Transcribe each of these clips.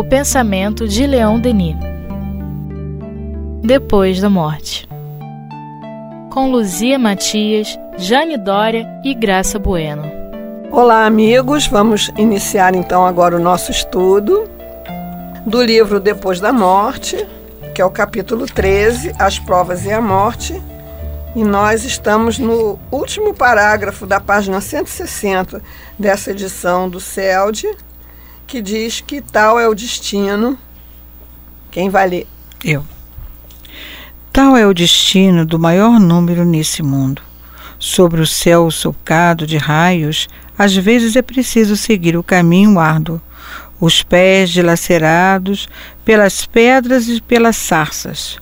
O pensamento de Leão Denis. Depois da morte. Com Luzia Matias, Jane Dória e Graça Bueno. Olá, amigos. Vamos iniciar então agora o nosso estudo do livro Depois da Morte, que é o capítulo 13, As Provas e a Morte. E nós estamos no último parágrafo da página 160 dessa edição do CELD, que diz que tal é o destino. Quem vai ler? Eu. Tal é o destino do maior número nesse mundo. Sobre o céu sulcado de raios, às vezes é preciso seguir o caminho árduo, os pés dilacerados pelas pedras e pelas sarças.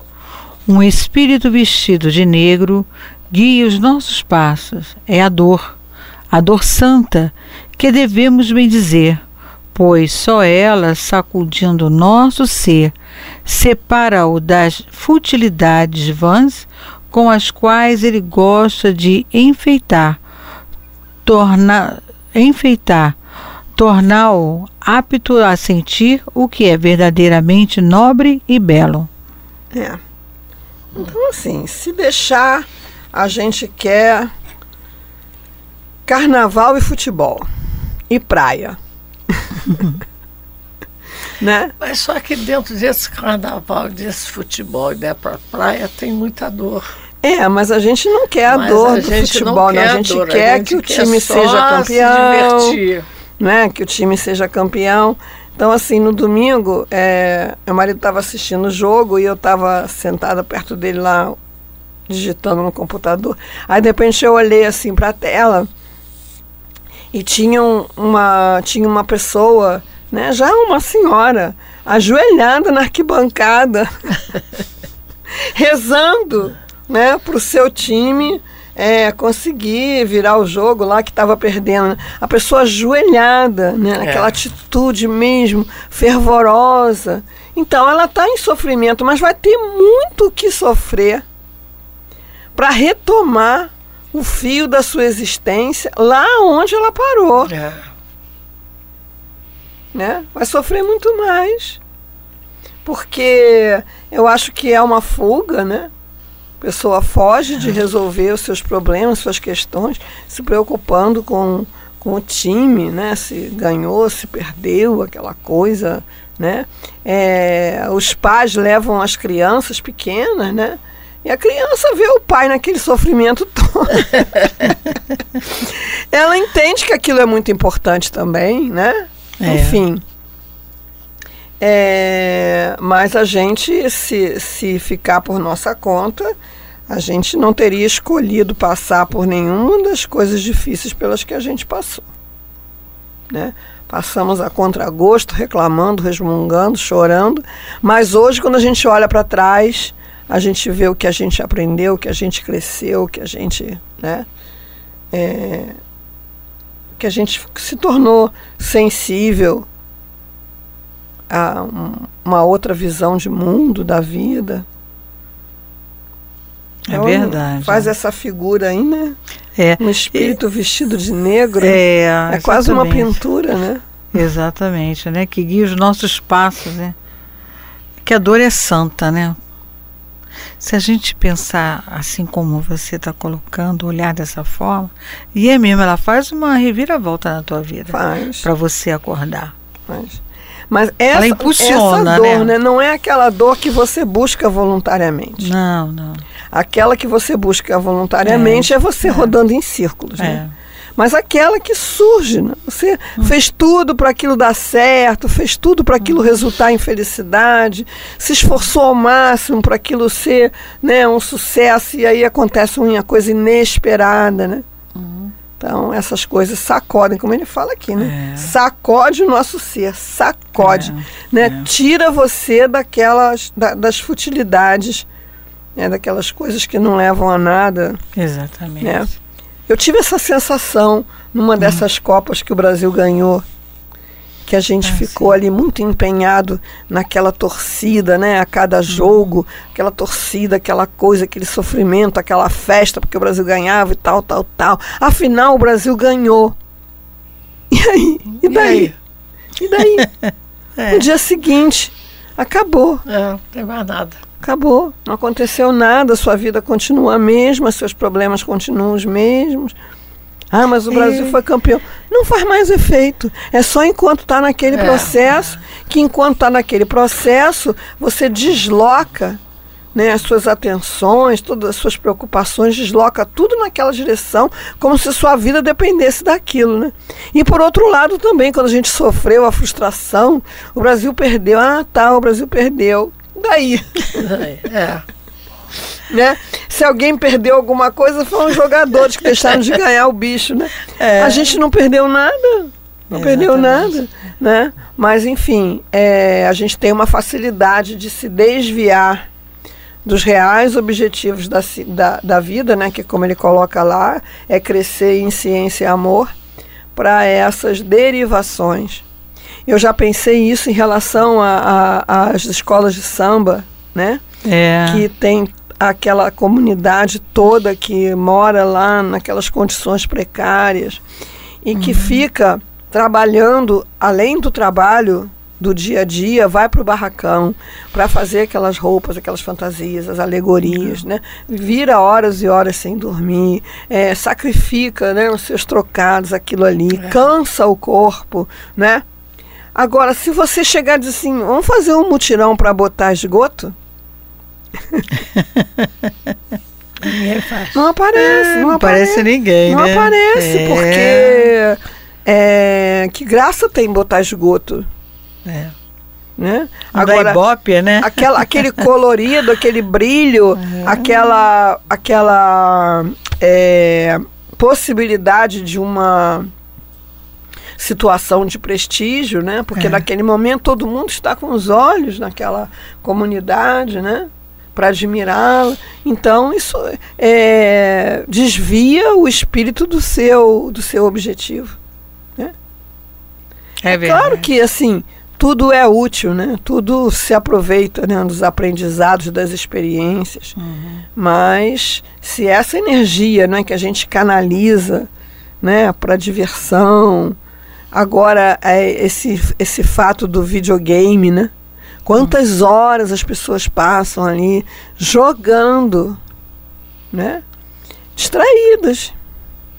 Um espírito vestido de negro guia os nossos passos. É a dor, a dor santa, que devemos bendizer, pois só ela, sacudindo o nosso ser, separa-o das futilidades vãs com as quais ele gosta de enfeitar, tornar, enfeitar, torná-o apto a sentir o que é verdadeiramente nobre e belo. É. Então, assim, se deixar, a gente quer carnaval e futebol e praia. né? Mas só que dentro desse carnaval, desse futebol e da praia tem muita dor. É, mas a gente não quer a Mas dor a do futebol, não né? quer A gente dor, a quer gente que o quer time seja se campeão, divertir. né? Que o time seja campeão. Então, assim, no domingo, é, meu marido estava assistindo o jogo e eu estava sentada perto dele lá, digitando no computador. Aí, de repente, eu olhei assim para a tela e tinha um- uma, tinha uma pessoa, né, já uma senhora, ajoelhada na arquibancada, rezando né, para o seu time é, conseguir virar o jogo lá que estava perdendo. A pessoa ajoelhada, né, naquela atitude mesmo, fervorosa. Então ela está em sofrimento, mas vai ter muito o que sofrer para retomar o fio da sua existência lá onde ela parou. É. né? Vai sofrer muito mais. Porque eu acho que é uma fuga, né? A pessoa foge de resolver os seus problemas, suas questões, se preocupando com, com o time, né? Se ganhou, se perdeu, aquela coisa, né? É, os pais levam as crianças pequenas, né? E a criança vê o pai naquele sofrimento todo. Ela entende que aquilo é muito importante também, né? É. Enfim. É, mas a gente, se, se ficar por nossa conta, a gente não teria escolhido passar por nenhuma das coisas difíceis pelas que a gente passou. Né? Passamos a contragosto, reclamando, resmungando, chorando, mas hoje, quando a gente olha para trás, a gente vê o que a gente aprendeu, o que a gente cresceu, o que a gente. Né? É, que a gente se tornou sensível a um- uma outra visão de mundo, da vida. É Então, verdade. Faz essa figura aí, né? É, Um espírito vestido de negro. É, é, quase uma pintura, né? Exatamente, né? Que guia os nossos passos, né? Que a dor é santa, né? Se a gente pensar assim como você está colocando, olhar dessa forma, e é mesmo, ela faz uma reviravolta na tua vida Faz. para você acordar. faz. Mas essa, essa dor, né? né? Não é aquela dor que você busca voluntariamente. Não, não. Aquela que você busca voluntariamente é, você rodando em círculos, né? É. Mas aquela que surge, né? você fez tudo para aquilo dar certo, fez tudo para aquilo resultar em felicidade, se esforçou ao máximo para aquilo ser né, um sucesso e aí acontece uma coisa inesperada, né? Então essas coisas sacodem, como ele fala aqui, né? É. Sacode o nosso ser, sacode, né? Tira você daquelas da- das futilidades, né? daquelas coisas que não levam a nada. Exatamente. É. Eu tive essa sensação numa dessas Copas que o Brasil ganhou, que a gente Ah, ficou sim. ali muito empenhado naquela torcida, né? A cada jogo, aquela torcida, aquela coisa, aquele sofrimento, aquela festa, porque o Brasil ganhava e tal, tal, tal. Afinal, o Brasil ganhou. E aí? E daí? E daí? É. No dia seguinte, acabou. É, não tem mais nada. Acabou. Não aconteceu nada, sua vida continua a mesma, seus problemas continuam os mesmos. Ah, mas o Brasil é. foi campeão. Não faz mais efeito. É só enquanto está naquele é. processo, que enquanto está naquele processo, você desloca né, as suas atenções, todas as suas preocupações, desloca tudo naquela direção, como se sua vida dependesse daquilo. Né? E por outro lado também, quando a gente sofreu a frustração, o Brasil perdeu. Ah, tá, o Brasil perdeu. Daí. É. né? Se alguém perdeu alguma coisa, foram os jogadores que deixaram de ganhar o bicho, né? É. A gente não perdeu nada. Não perdeu nada, né? Mas enfim, é, a gente tem uma facilidade de se desviar dos reais objetivos da, da, da vida, né? Que como ele coloca lá, é crescer em ciência e amor, para essas derivações. Eu já pensei isso em relação às escolas de samba, né? É. Que tem aquela comunidade toda que mora lá naquelas condições precárias e uhum. que fica trabalhando além do trabalho do dia a dia, vai para o barracão para fazer aquelas roupas, aquelas fantasias, as alegorias, uhum. né? Vira horas e horas sem dormir, é, sacrifica né, os seus trocados, aquilo ali, é. cansa o corpo, né? Agora, se você chegar e dizer assim, vamos fazer um mutirão para botar esgoto, Ninguém faz. Não aparece, é, não, aparece ninguém. Não né? aparece, é. porque é, que graça tem botar esgoto. É. Né? Agora, Ibope, né? aquela, aquele colorido, aquele brilho, é. aquela, aquela é, possibilidade de uma situação de prestígio, né? Porque é. naquele momento todo mundo está com os olhos naquela comunidade, né? para admirá-la. Então isso é, desvia o espírito do seu do seu objetivo. Né? É, é claro que assim tudo é útil, né? Tudo se aproveita né, dos aprendizados, das experiências. Uhum. Mas se essa energia né, que a gente canaliza né, para diversão, agora é esse, esse fato do videogame, né? Quantas horas as pessoas passam ali jogando, né? Distraídas.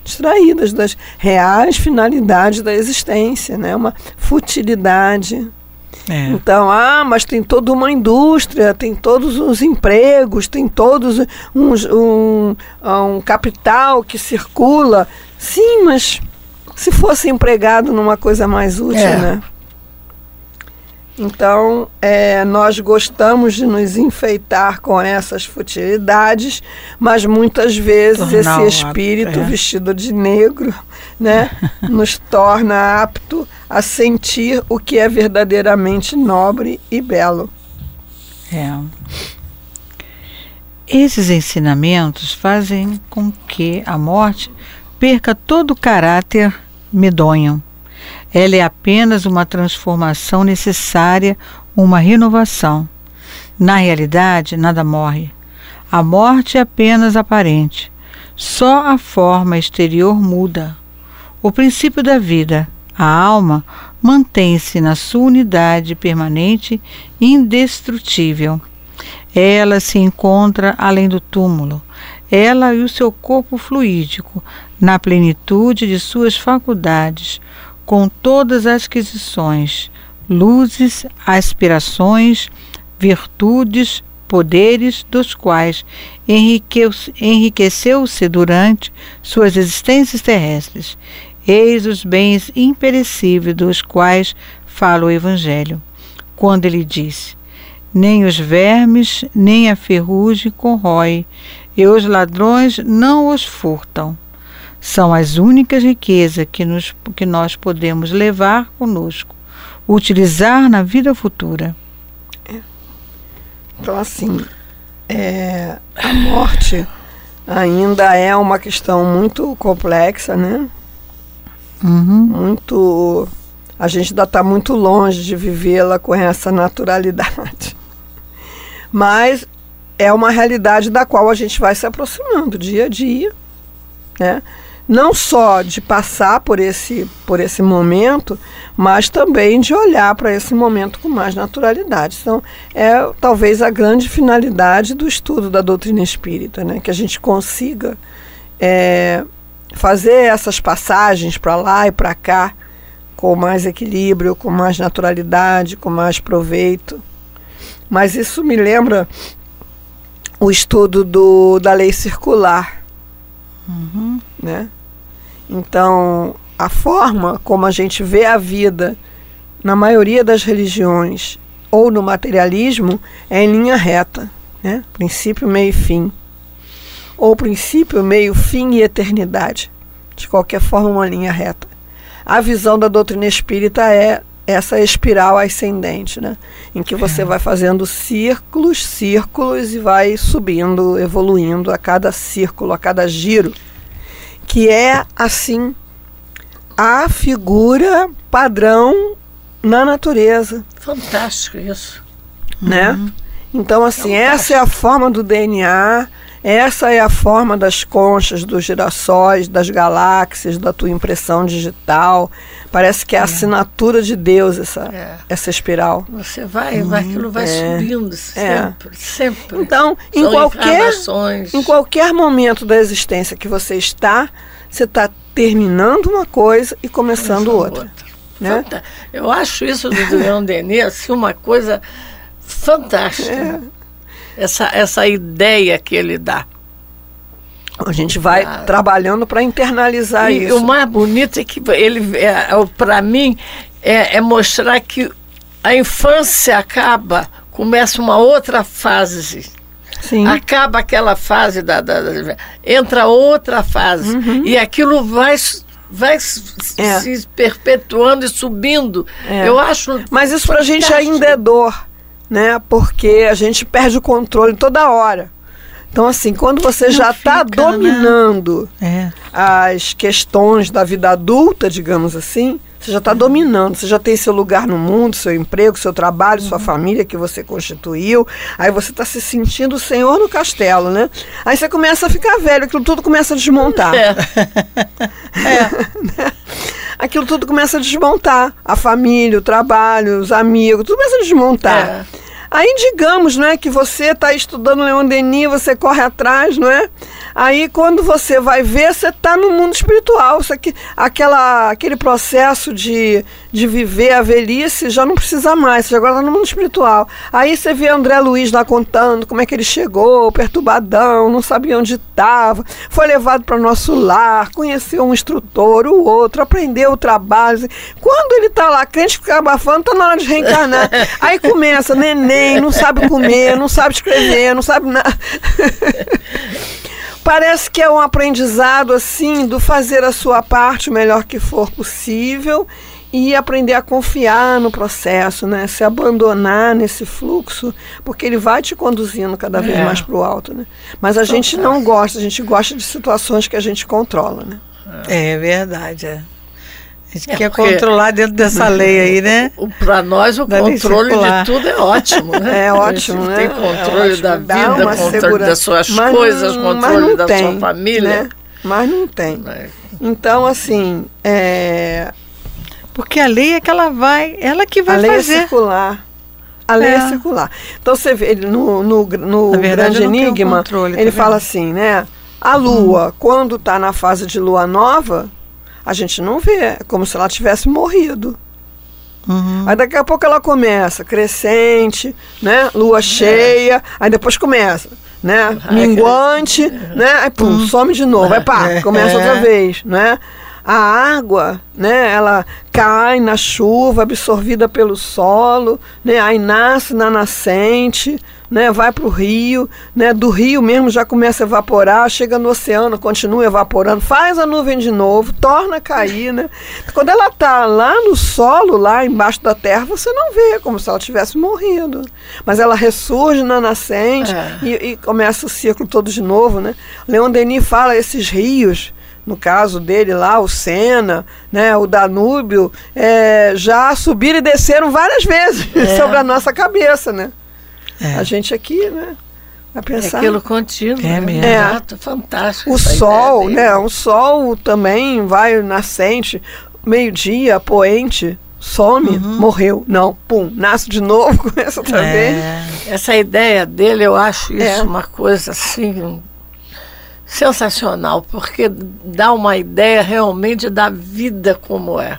Distraídas das reais finalidades da existência, né? Uma futilidade. É. Então, ah, mas tem toda uma indústria, tem todos os empregos, tem todos uns, um, um capital que circula. Sim, mas se fosse empregado numa coisa mais útil, é. né? Então, é, nós gostamos de nos enfeitar com essas futilidades, mas muitas vezes Tornar esse espírito é. vestido de negro né, nos torna apto a sentir o que é verdadeiramente nobre e belo. É. Esses ensinamentos fazem com que a morte perca todo o caráter medonho ela é apenas uma transformação necessária, uma renovação. Na realidade, nada morre. A morte é apenas aparente. Só a forma exterior muda. O princípio da vida, a alma, mantém-se na sua unidade permanente indestrutível. Ela se encontra além do túmulo. Ela e o seu corpo fluídico, na plenitude de suas faculdades, com todas as aquisições, luzes, aspirações, virtudes, poderes dos quais enriqueceu-se durante suas existências terrestres. Eis os bens imperecíveis dos quais fala o Evangelho, quando ele disse: Nem os vermes, nem a ferrugem corrói, e os ladrões não os furtam são as únicas riquezas que, nos, que nós podemos levar conosco, utilizar na vida futura. É. Então, assim, é, a morte ainda é uma questão muito complexa, né? Uhum. Muito. A gente ainda está muito longe de vivê-la com essa naturalidade. Mas é uma realidade da qual a gente vai se aproximando dia a dia, né? não só de passar por esse, por esse momento, mas também de olhar para esse momento com mais naturalidade. Então, é talvez a grande finalidade do estudo da doutrina espírita, né? que a gente consiga é, fazer essas passagens para lá e para cá com mais equilíbrio, com mais naturalidade, com mais proveito. Mas isso me lembra o estudo do, da lei circular. Uhum. Né? Então, a forma como a gente vê a vida na maioria das religiões ou no materialismo é em linha reta, né? princípio, meio e fim. Ou princípio, meio, fim e eternidade. De qualquer forma, uma linha reta. A visão da doutrina espírita é essa espiral ascendente, né? em que você é. vai fazendo círculos, círculos e vai subindo, evoluindo a cada círculo, a cada giro que é assim a figura padrão na natureza. Fantástico isso. Né? Uhum. Então, assim, é essa é a forma do DNA, essa é a forma das conchas, dos girassóis, das galáxias, da tua impressão digital. Parece que é a é. assinatura de Deus essa, é. essa espiral. Você vai, uhum. aquilo vai é. subindo sempre, é. sempre. Então, em qualquer, em qualquer momento da existência que você está, você está terminando uma coisa e começando outra. outra. Né? Eu acho isso do Leon Denis assim, uma coisa fantástica. Essa, essa ideia que ele dá. A gente vai ah. trabalhando para internalizar e isso. O mais bonito é que ele, é, é para mim, é, é mostrar que a infância acaba, começa uma outra fase Sim. Acaba aquela fase da, da, da entra outra fase uhum. e aquilo vai vai é. se perpetuando e subindo. É. Eu acho. Mas isso para a gente ainda é dor, né? Porque a gente perde o controle toda hora. Então, assim, quando você Não já está né? dominando né? as questões da vida adulta, digamos assim, você já está dominando, você já tem seu lugar no mundo, seu emprego, seu trabalho, uhum. sua família que você constituiu. Aí você está se sentindo o senhor no castelo, né? Aí você começa a ficar velho, aquilo tudo começa a desmontar. É. é. aquilo tudo começa a desmontar. A família, o trabalho, os amigos, tudo começa a desmontar. É. Aí digamos, não é, que você está estudando Leon Denis, você corre atrás, não é? Aí quando você vai ver, você está no mundo espiritual. Isso aquela, aquele processo de, de viver a velhice já não precisa mais, você agora está no mundo espiritual. Aí você vê André Luiz lá contando como é que ele chegou, perturbadão, não sabia onde estava, foi levado para nosso lar, conheceu um instrutor, o outro, aprendeu o trabalho. Quando ele está lá, crente fica abafando, está na hora de reencarnar. Aí começa, neném, não sabe comer, não sabe escrever, não sabe nada. Parece que é um aprendizado assim do fazer a sua parte o melhor que for possível e aprender a confiar no processo, né? Se abandonar nesse fluxo, porque ele vai te conduzindo cada vez é. mais para o alto, né? Mas a gente não gosta, a gente gosta de situações que a gente controla, né? É, é verdade, é. A gente é quer controlar dentro dessa lei aí, né? Para nós, o da controle de tudo é ótimo, né? É ótimo, né? Tem controle é da vida, controle segura... das suas mas coisas, não, controle da tem, sua família. Né? Mas não tem. Então, assim, é... Porque a lei é que ela vai, ela que vai a lei é fazer. É circular. A lei é, é circular. Então você vê, ele, no, no, no verdade, Grande Enigma, controle, ele tá fala assim, né? A Lua, hum. quando está na fase de Lua nova, a gente não vê. É como se ela tivesse morrido. Uhum. Aí daqui a pouco ela começa, crescente, né? Lua é. cheia, aí depois começa, né? Minguante, né? Aí pum, uhum. some de novo, aí pá, é. começa outra vez, né? A água, né, ela cai na chuva, absorvida pelo solo, né, aí nasce na nascente, né, vai para o rio, né, do rio mesmo já começa a evaporar, chega no oceano, continua evaporando, faz a nuvem de novo, torna a cair. Né? Quando ela está lá no solo, lá embaixo da terra, você não vê, como se ela tivesse morrido. Mas ela ressurge na nascente é. e, e, começa o ciclo todo de novo. Né? Leon Denis fala esses rios no caso dele lá, o Sena, né, o Danúbio, é, já subiram e desceram várias vezes é. sobre a nossa cabeça, né? É. A gente aqui, né? a pensar. É aquilo contínuo. É mesmo. É. Exato, fantástico. O sol, né? O sol também vai nascente, meio-dia, poente, some, uhum. morreu. Não, pum, nasce de novo, começa outra é. vez. Essa ideia dele, eu acho isso é. uma coisa assim sensacional, porque dá uma ideia realmente da vida como é.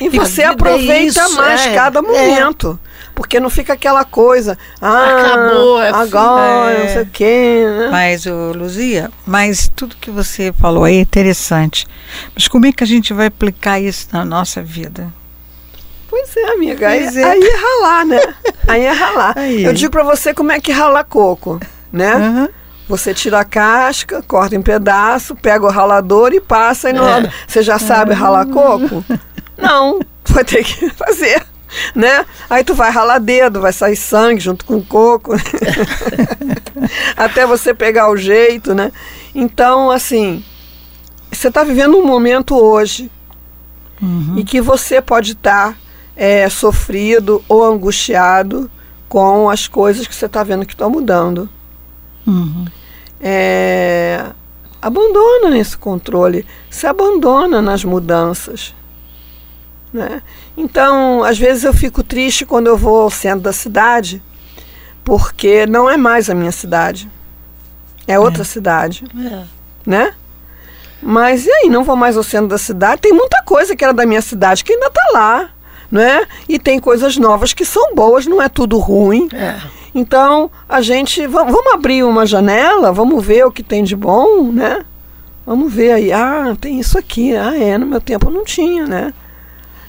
E, você aproveita é isso, mais é, cada momento. É. Porque não fica aquela coisa, ah, acabou, é agora, não sei o quê. Né? Mas, ô, Luzia, mas tudo que você falou aí é interessante. Mas como é que a gente vai aplicar isso na nossa vida? Pois é, amiga. Aí, é. aí é ralar, né? Aí é ralar. Aí. Eu digo para você como é que rala coco, né? Uhum. Você tira a casca, corta em pedaço, pega o ralador e passa e não é. Você já sabe ralar coco? Não, vai ter que fazer. Né? Aí tu vai ralar dedo, vai sair sangue junto com o coco, até você pegar o jeito, né? Então, assim, você está vivendo um momento hoje uhum. e que você pode estar tá, é, sofrido ou angustiado com as coisas que você está vendo que estão mudando. Uhum é, abandona esse controle, se abandona nas mudanças. Né? Então, às vezes eu fico triste quando eu vou ao centro da cidade, porque não é mais a minha cidade, é outra é. cidade. É. Né? Mas e aí, não vou mais ao centro da cidade? Tem muita coisa que era da minha cidade que ainda está lá. Né? E tem coisas novas que são boas, não é tudo ruim. É. Então, a gente. Vamos, abrir uma janela, vamos ver o que tem de bom, né? Vamos ver aí. Ah, tem isso aqui. Ah, é, no meu tempo não tinha, né?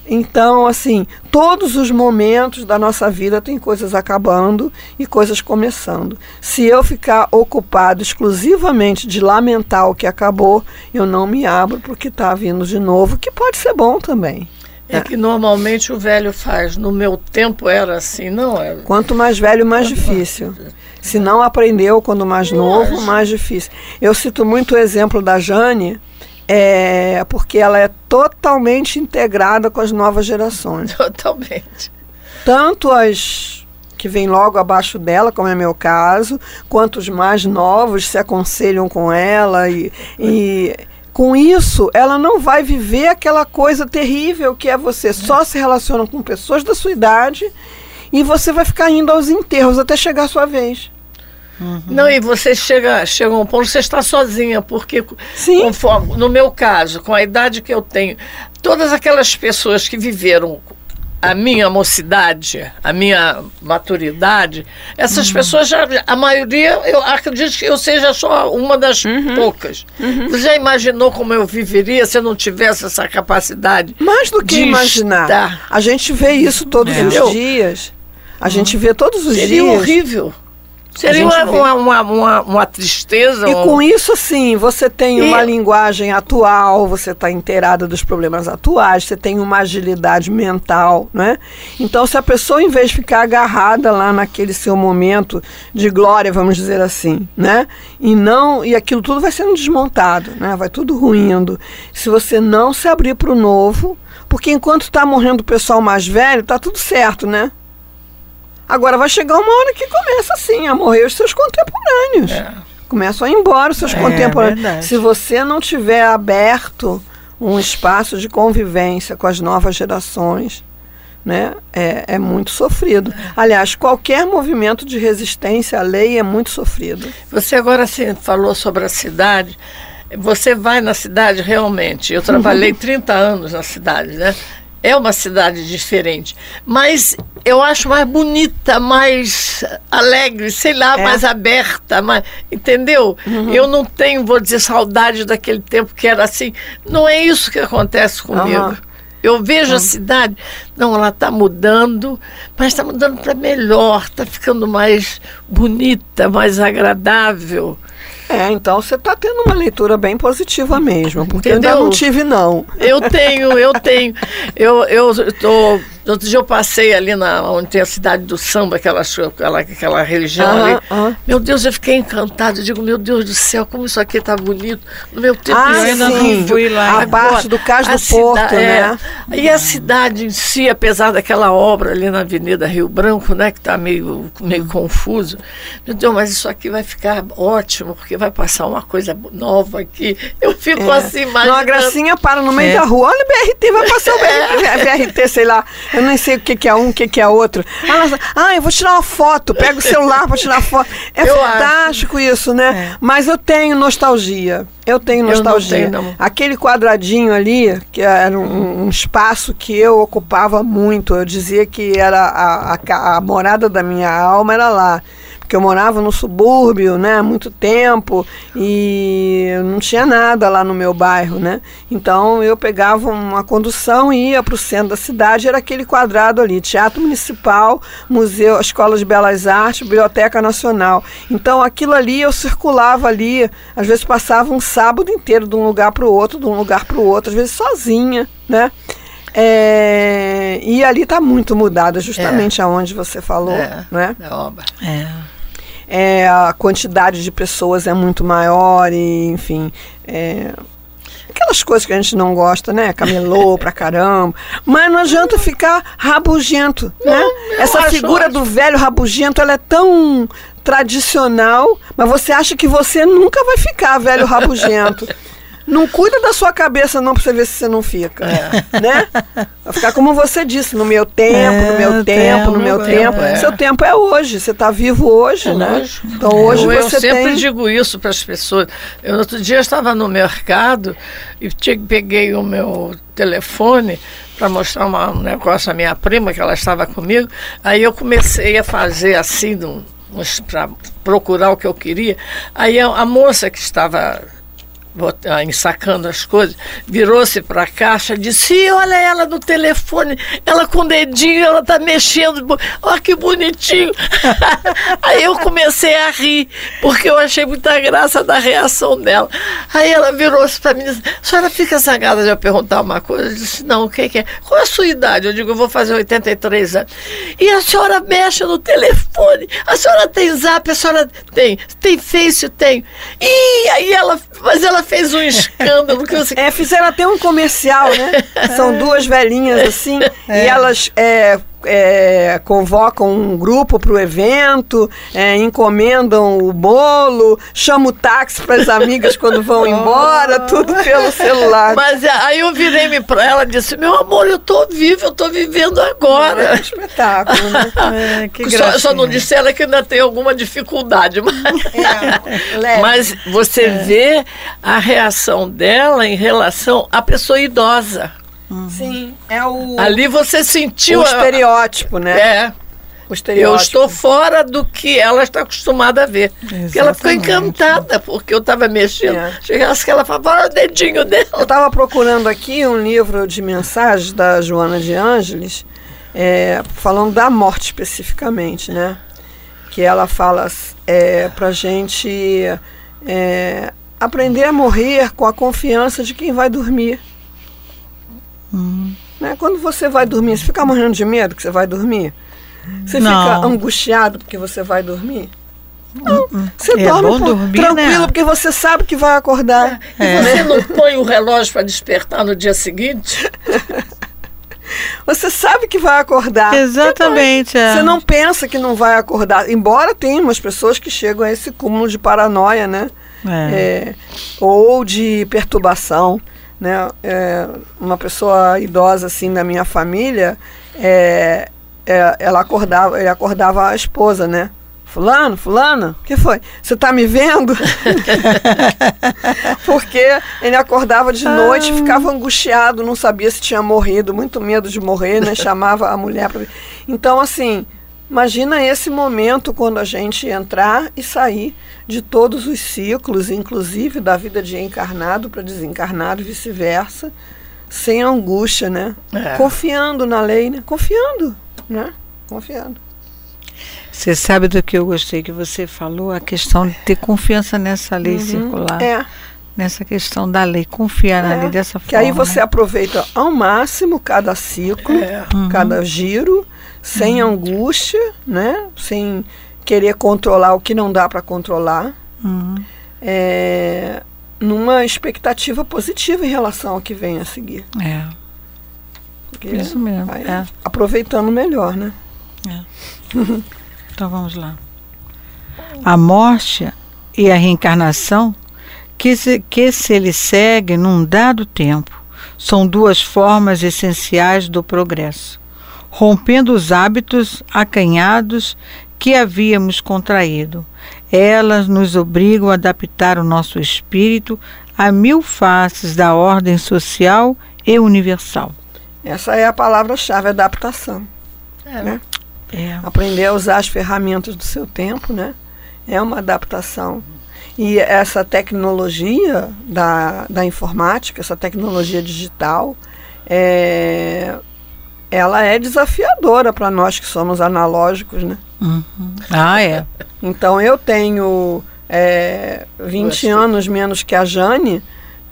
Então, assim, todos os momentos da nossa vida tem coisas acabando e coisas começando. Se eu ficar ocupado exclusivamente de lamentar o que acabou, eu não me abro porque está vindo de novo, que pode ser bom também. É que normalmente o velho faz. No meu tempo era assim, não era. É? Quanto mais velho, mais difícil. Se não aprendeu quando mais novo, mais difícil. Eu cito muito o exemplo da Jane, é, porque ela é totalmente integrada com as novas gerações. Totalmente. Tanto as que vêm logo abaixo dela, como é meu caso, quanto os mais novos se aconselham com ela e, e com isso, ela não vai viver aquela coisa terrível que é você só se relaciona com pessoas da sua idade e você vai ficar indo aos enterros até chegar a sua vez. Uhum. Não, e você chega, chega a um ponto, você está sozinha, porque Sim. conforme, no meu caso, com a idade que eu tenho, todas aquelas pessoas que viveram a minha mocidade, a minha maturidade, essas uhum. pessoas já, a maioria, eu acredito que eu seja só uma das uhum. poucas. Uhum. Você já imaginou como eu viveria se eu não tivesse essa capacidade? Mais do que imaginar. Estar. A gente vê isso todos é. os dias. A gente vê todos os Seria dias. Seria horrível. Seria uma, uma, uma, uma, tristeza. E com isso, sim, você tem e... uma linguagem atual, você está inteirada dos problemas atuais, você tem uma agilidade mental, né? Então, se a pessoa, em vez de ficar agarrada lá naquele seu momento de glória, vamos dizer assim, né? E não, e aquilo tudo vai sendo desmontado, né? Vai tudo ruindo. Se você não se abrir para o novo, porque enquanto está morrendo o pessoal mais velho, tá tudo certo, né? Agora vai chegar uma hora que começa assim a morrer os seus contemporâneos. É. Começam a ir embora os seus é, contemporâneos. Verdade. Se você não tiver aberto um espaço de convivência com as novas gerações, né, é, é muito sofrido. Aliás, qualquer movimento de resistência à lei é muito sofrido. Você agora sim, falou sobre a cidade. Você vai na cidade realmente. Eu trabalhei 30 anos na cidade, né? É uma cidade diferente. Mas eu acho mais bonita, mais alegre, sei lá, é. mais aberta, mais, entendeu? Uhum. Eu não tenho, vou dizer, saudade daquele tempo que era assim. Não é isso que acontece comigo. Uhum. Eu vejo uhum. a cidade, não, ela está mudando, mas está mudando para melhor, está ficando mais bonita, mais agradável. É, então você está tendo uma leitura bem positiva mesmo, porque Entendeu? eu ainda não tive, não. Eu tenho, eu tenho. Eu estou Outro dia eu passei ali na, onde tem a cidade do samba, aquela, aquela, aquela religião ali. Meu Deus, eu fiquei encantado. Eu digo, meu Deus do céu, como isso aqui está bonito. No meu tempo ah, eu ainda não fui lá. A parte do Cais do Porto, né? É, e a cidade em si, apesar daquela obra ali na Avenida Rio Branco, né, que está meio, meio confuso. Meu Deus, mas isso aqui vai ficar ótimo, porque vai passar uma coisa nova aqui. Eu fico é. assim, imaginando. Não, a gracinha para no meio é. da rua. Olha o BRT, vai passar o BRT, BRT, sei lá. Eu nem sei o que, que é um, o que, que é outro. Ela, ah, eu vou tirar uma foto. Pega o celular para tirar foto. É eu fantástico acho. isso, né? É. Mas eu tenho nostalgia. Eu tenho nostalgia. Eu não tenho, não. Aquele quadradinho ali, que era um, um, espaço que eu ocupava muito. Eu dizia que era a, a, a morada da minha alma, era lá porque eu morava no subúrbio, né, há muito tempo e não tinha nada lá no meu bairro, né? Então eu pegava uma condução e ia para o centro da cidade, era aquele quadrado ali, Teatro Municipal, Museu, Escola de Belas Artes, Biblioteca Nacional. Então aquilo ali eu circulava ali, às vezes passava um sábado inteiro de um lugar para o outro, de um lugar para o outro, às vezes sozinha, né? É, e ali está muito mudada, justamente é. aonde você falou, é, né? É. é é, a quantidade de pessoas é muito maior e, enfim. É, aquelas coisas que a gente não gosta, né? Camelô pra caramba. Mas não adianta ficar rabugento, né? Essa acho, figura do velho rabugento, ela é tão tradicional, mas você acha que você nunca vai ficar velho rabugento. Não cuida da sua cabeça não para você ver se você não fica, é. né? Vai ficar como você disse, no meu tempo, é, no meu tempo, no meu tempo. É. Seu tempo é hoje, você está vivo hoje, é né? Então hoje eu, você Eu sempre tem... digo isso para as pessoas. Eu outro dia estava no mercado e peguei o meu telefone para mostrar uma, um negócio à minha prima, que ela estava comigo. Aí eu comecei a fazer assim, para procurar o que eu queria. Aí a, a moça que estava ensacando as coisas, virou-se para a caixa, disse: Olha ela no telefone, ela com o dedinho, ela tá mexendo, olha que bonitinho. Aí eu comecei a rir, porque eu achei muita graça da reação dela. Aí ela virou-se para mim e disse: A senhora fica zangada de eu perguntar uma coisa? Eu disse: Não, o que, que é? Qual é a sua idade? Eu digo: Eu vou fazer 83 anos. E a senhora mexe no telefone, a senhora tem zap, a senhora tem, tem face, tem. E aí ela, mas ela fez um escândalo. Que você... É, fizeram até um comercial, né? São duas velhinhas assim, é. e elas é, é, convocam um grupo para o evento, é, encomendam o bolo, chamam o táxi para as amigas quando vão embora, tudo pelo celular. Mas é, aí eu virei-me para ela e disse: Meu amor, eu estou vivo, eu estou vivendo agora. É um espetáculo, né? É, que só, só não disse ela que ainda tem alguma dificuldade, mas, é, mas você vê a reação dela em relação à pessoa idosa. Uhum. Sim, é o. Ali você sentiu. O estereótipo, né? É. O estereótipo. Eu estou fora do que ela está acostumada a ver. Porque ela ficou encantada porque eu estava mexendo. É. Chegasse que ela falava, olha o dedinho dela. Eu estava procurando aqui um livro de mensagens da Joana de Ângeles, é, falando da morte especificamente, né? Que ela fala é, para gente é, aprender a morrer com a confiança de quem vai dormir. Uhum. Né? Quando você vai dormir, você fica morrendo de medo que você vai dormir? Você não. fica angustiado porque você vai dormir? Não, você é dorme por, dormir, né? tranquilo né? porque você sabe que vai acordar. É. E você não põe o relógio para despertar no dia seguinte? você sabe que vai acordar. Exatamente. É. Você não pensa que não vai acordar. Embora tenha umas pessoas que chegam a esse cúmulo de paranoia, né? É. É, ou de perturbação né? É, uma pessoa idosa assim da minha família, é, é, ela acordava, ele acordava a esposa, né? Fulano, fulana, o que foi? Você está me vendo? Porque ele acordava de noite, ah. ficava angustiado, não sabia se tinha morrido, muito medo de morrer, né? Chamava a mulher para. Então, assim, Imagina esse momento quando a gente entrar e sair de todos os ciclos, inclusive da vida de encarnado para desencarnado e vice-versa, sem angústia, né? É. Confiando na lei, né? Confiando, né? Confiando. Você sabe do que eu gostei que você falou? A questão de ter confiança nessa lei uhum. circular. É. nessa questão da lei, confiar é, na lei dessa que forma. Que aí você aproveita ao máximo cada ciclo, é. uhum. cada giro, sem uhum. angústia, né? Sem querer controlar o que não dá para controlar. Uhum. É, numa expectativa positiva em relação ao que vem a seguir. É. Porque Isso mesmo. É. Aproveitando melhor, né? É. então vamos lá. A morte e a reencarnação que se, que se ele segue num dado tempo são duas formas essenciais do progresso, rompendo os hábitos acanhados que havíamos contraído. Elas nos obrigam a adaptar o nosso espírito a mil faces da ordem social e universal. Essa é a palavra-chave, adaptação. É. Né? É. Aprender a usar as ferramentas do seu tempo, né? É uma adaptação. E essa tecnologia da, da informática, essa tecnologia digital, é, ela é desafiadora para nós que somos analógicos, né? Uhum. Ah, é. Então eu tenho é, 20 anos menos que a Jane,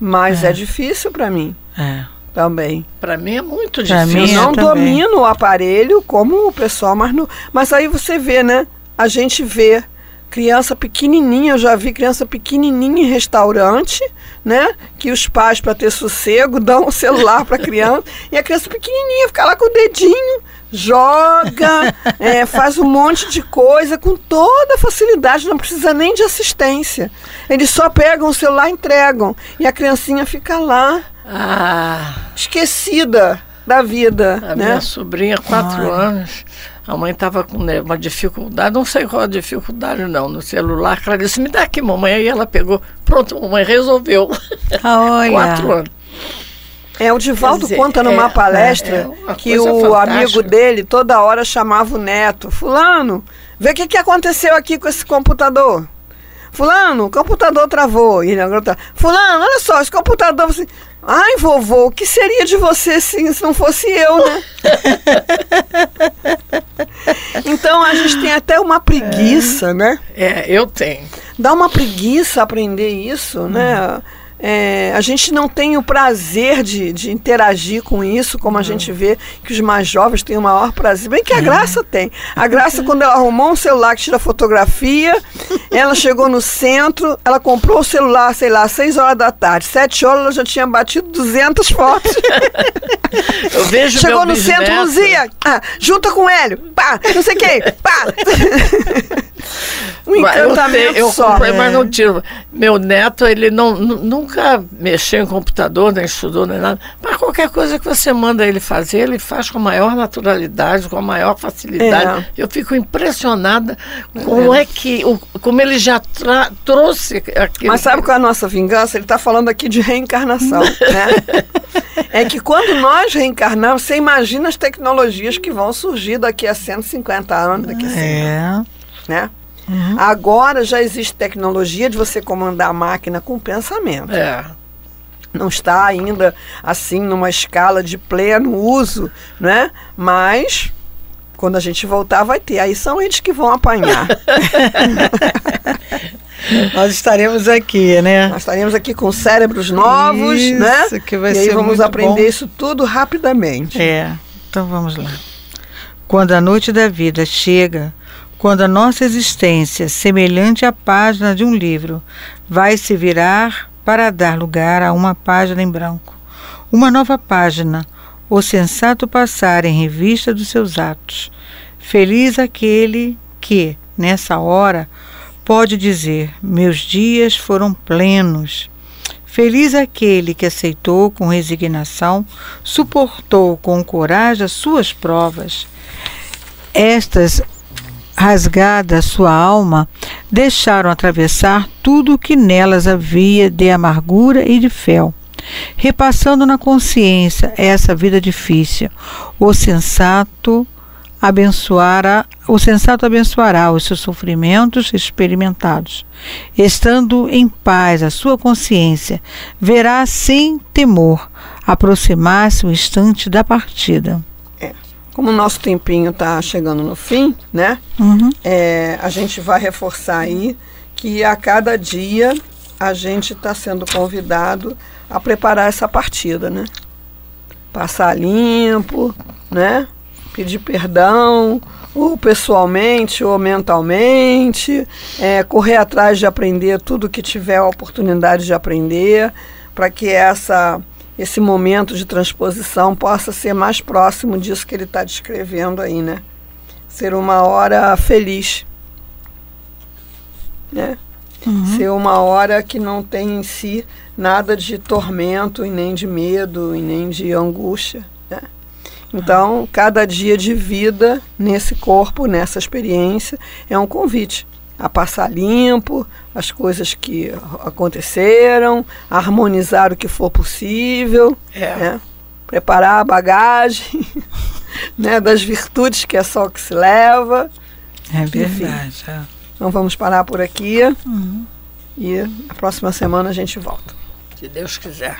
mas é, é difícil para mim. É. Também. Para mim é muito difícil. eu não domino o aparelho como o pessoal, mas, no, mas aí você vê, né? A gente vê criança pequenininha, eu já vi criança pequenininha em restaurante, né? Que os pais, para ter sossego, dão o celular para a criança e a criança pequenininha fica lá com o dedinho, joga, é, faz um monte de coisa com toda facilidade, não precisa nem de assistência. Eles só pegam o celular e entregam e a criancinha fica lá, ah. esquecida da vida. A né? minha sobrinha, quatro anos a mãe estava com uma dificuldade, não sei qual a dificuldade não, no celular. Ela disse, me dá aqui, mamãe. Aí ela pegou, pronto, mamãe resolveu. Olha. Quatro anos. É, o Divaldo dizer, conta numa é, palestra é, que o fantástica. amigo dele toda hora chamava o neto, fulano, vê o que, que aconteceu aqui com esse computador. Fulano, o computador travou. E ele Fulano, olha só, esse computador. Assim, Ai, vovô, o que seria de você se, se não fosse eu, né? então a gente tem até uma preguiça, é, né? É, eu tenho. Dá uma preguiça aprender isso, né? É, a gente não tem o prazer de, de interagir com isso, como a gente vê que os mais jovens têm o maior prazer. Bem que a. Graça tem. A Graça, quando ela arrumou um celular que tira fotografia, ela chegou no centro, ela comprou o celular, sei lá, às 6 horas da tarde. 7 horas ela já tinha batido 200 fotos. Eu vejo Chegou no centro, Luzia, ah, junta com o Hélio, pá, não sei quem, pá. um encantamento eu, eu só. Comprei, mas não tiro. Meu neto, ele não, nunca mexeu em computador, nem estudou, nem nada. Mas qualquer coisa que você manda ele fazer, ele faz com a maior naturalidade, com a maior facilidade. É. Eu fico impressionada como é, é que, o, como ele já trouxe aquilo. Mas sabe qual é a nossa vingança? Ele está falando aqui de reencarnação, né? É que quando nós reencarnamos, você imagina as tecnologias que vão surgir daqui a 150 anos, daqui a 100 é. anos. Né? Uhum. Agora já existe tecnologia de você comandar a máquina com pensamento. É. Não está ainda assim numa escala de pleno uso, né? Mas quando a gente voltar vai ter. Aí são eles que vão apanhar. Nós estaremos aqui, né? Nós estaremos aqui com cérebros novos, isso, né? Que vai e ser aí vamos aprender bom. isso tudo rapidamente. É. Então vamos lá. Quando a noite da vida chega, quando a nossa existência, semelhante à página de um livro, vai se virar para dar lugar a uma página em branco. Uma nova página, o sensato passar em revista dos seus atos. Feliz aquele que, nessa hora, pode dizer: Meus dias foram plenos. Feliz aquele que aceitou com resignação, suportou com coragem as suas provas. Estas rasgada sua alma, deixaram atravessar tudo o que nelas havia de amargura e de fel. Repassando na consciência essa vida difícil, o sensato abençoará, o sensato abençoará os seus sofrimentos experimentados. Estando em paz a sua consciência, verá sem temor aproximar-se o instante da partida. Como o nosso tempinho está chegando no fim, né? Uhum. É, a gente vai reforçar aí que a cada dia a gente está sendo convidado a preparar essa partida, né? Passar limpo, né? Pedir perdão, ou pessoalmente ou mentalmente, é, correr atrás de aprender tudo que tiver a oportunidade de aprender, para que essa, esse momento de transposição possa ser mais próximo disso que ele está descrevendo aí, né? Ser uma hora feliz, né? Uhum. Ser uma hora que não tem em si nada de tormento e nem de medo e nem de angústia. Né? Então, cada dia de vida nesse corpo, nessa experiência, é um convite a passar limpo as coisas que aconteceram, harmonizar o que for possível, é. né? preparar a bagagem né? das virtudes que é só o que se leva. É verdade. É. Então vamos parar por aqui. Uhum. E a próxima semana a gente volta. Se Deus quiser.